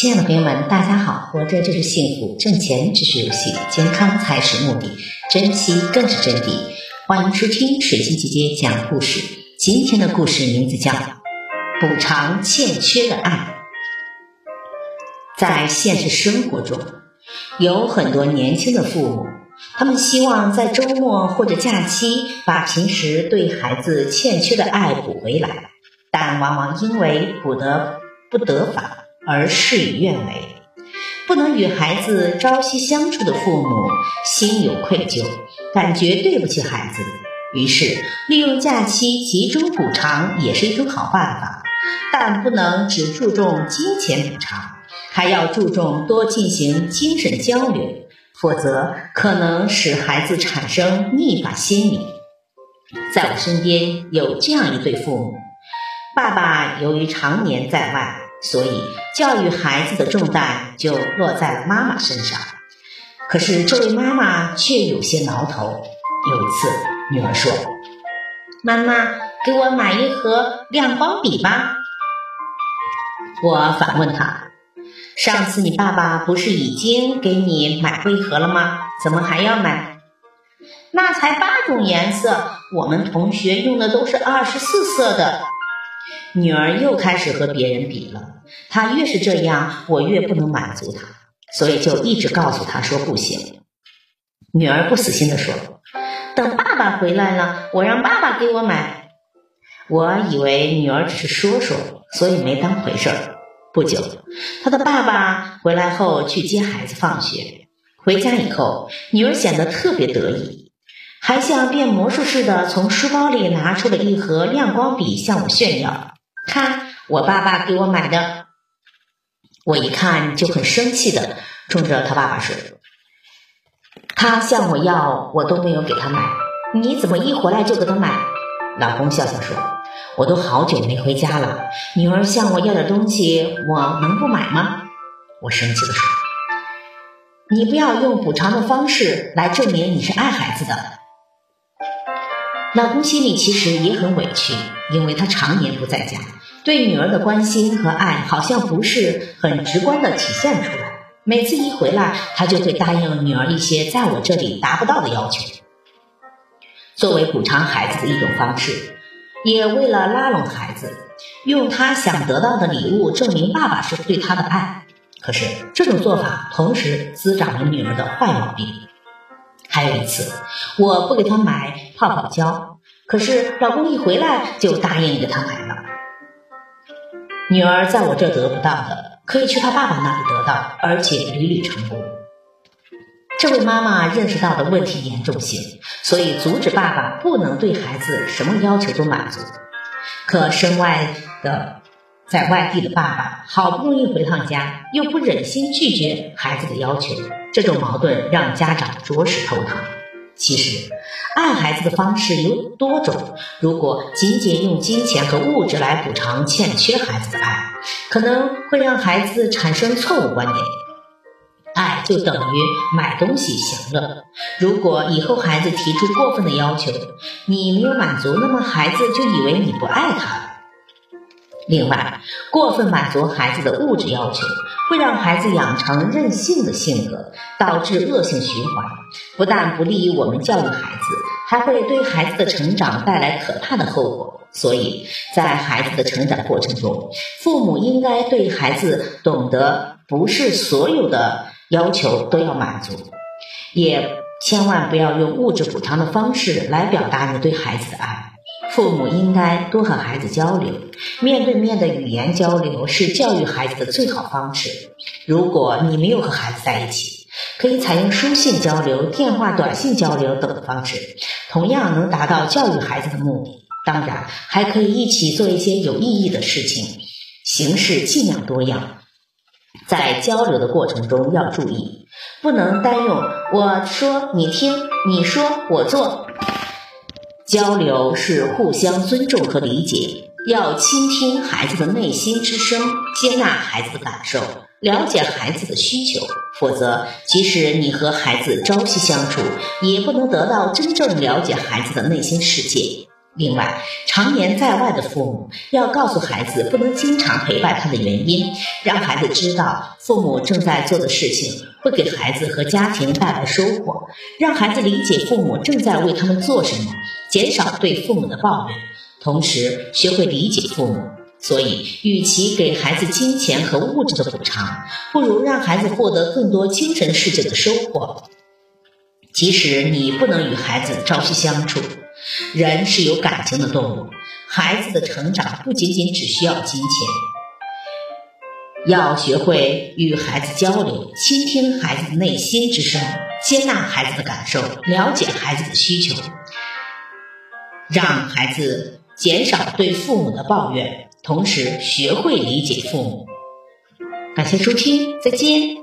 亲爱的朋友们，大家好！活着就是幸福，挣钱只是游戏，健康才是目的，珍惜更是真谛。欢迎收听水晶姐姐讲故事。今天的故事名字叫《补偿欠缺的爱》。在现实生活中，有很多年轻的父母，他们希望在周末或者假期把平时对孩子欠缺的爱补回来，但往往因为补得不得法。而事与愿违，不能与孩子朝夕相处的父母心有愧疚，感觉对不起孩子，于是利用假期集中补偿也是一种好办法，但不能只注重金钱补偿，还要注重多进行精神交流，否则可能使孩子产生逆反心理。在我身边有这样一对父母，爸爸由于常年在外。所以，教育孩子的重担就落在了妈妈身上。可是，这位妈妈却有些挠头。有一次，女儿说：“妈妈，给我买一盒亮光笔吧。”我反问她：“上次你爸爸不是已经给你买过一盒了吗？怎么还要买？”那才八种颜色，我们同学用的都是二十四色的。女儿又开始和别人比了，她越是这样，我越不能满足她，所以就一直告诉她说不行。女儿不死心的说：“等爸爸回来了，我让爸爸给我买。”我以为女儿只是说说，所以没当回事儿。不久，她的爸爸回来后去接孩子放学，回家以后，女儿显得特别得意，还像变魔术似的从书包里拿出了一盒亮光笔向我炫耀。看我爸爸给我买的，我一看就很生气的冲着他爸爸说：“他向我要，我都没有给他买，你怎么一回来就给他买？”老公笑笑说：“我都好久没回家了，女儿向我要点东西，我能不买吗？”我生气的说：“你不要用补偿的方式来证明你是爱孩子的。”老公心里其实也很委屈，因为他常年不在家。对女儿的关心和爱好像不是很直观的体现出来。每次一回来，他就会答应女儿一些在我这里达不到的要求，作为补偿孩子的一种方式，也为了拉拢孩子，用他想得到的礼物证明爸爸是对他的爱。可是这种做法同时滋长了女儿的坏毛病。还有一次，我不给他买泡泡胶，可是老公一回来就答应给他买了。女儿在我这得不到的，可以去她爸爸那里得到，而且屡屡成功。这位妈妈认识到的问题严重性，所以阻止爸爸不能对孩子什么要求都满足。可身外的，在外地的爸爸好不容易回趟家，又不忍心拒绝孩子的要求，这种矛盾让家长着实头疼。其实，爱孩子的方式有多种。如果仅仅用金钱和物质来补偿欠缺孩子的爱，可能会让孩子产生错误观点：爱就等于买东西享乐。如果以后孩子提出过分的要求，你没有满足，那么孩子就以为你不爱他了。另外，过分满足孩子的物质要求，会让孩子养成任性的性格，导致恶性循环。不但不利于我们教育孩子，还会对孩子的成长带来可怕的后果。所以在孩子的成长过程中，父母应该对孩子懂得，不是所有的要求都要满足，也千万不要用物质补偿的方式来表达你对孩子的爱。父母应该多和孩子交流，面对面的语言交流是教育孩子的最好方式。如果你没有和孩子在一起，可以采用书信交流、电话、短信交流等的方式，同样能达到教育孩子的目的。当然，还可以一起做一些有意义的事情，形式尽量多样。在交流的过程中要注意，不能单用我说你听，你说我做。交流是互相尊重和理解，要倾听孩子的内心之声，接纳孩子的感受，了解孩子的需求。否则，即使你和孩子朝夕相处，也不能得到真正了解孩子的内心世界。另外，常年在外的父母要告诉孩子不能经常陪伴他的原因，让孩子知道父母正在做的事情会给孩子和家庭带来收获，让孩子理解父母正在为他们做什么，减少对父母的抱怨，同时学会理解父母。所以，与其给孩子金钱和物质的补偿，不如让孩子获得更多精神世界的收获。即使你不能与孩子朝夕相处。人是有感情的动物，孩子的成长不仅仅只需要金钱，要学会与孩子交流，倾听孩子的内心之声，接纳孩子的感受，了解孩子的需求，让孩子减少对父母的抱怨，同时学会理解父母。感谢收听，再见。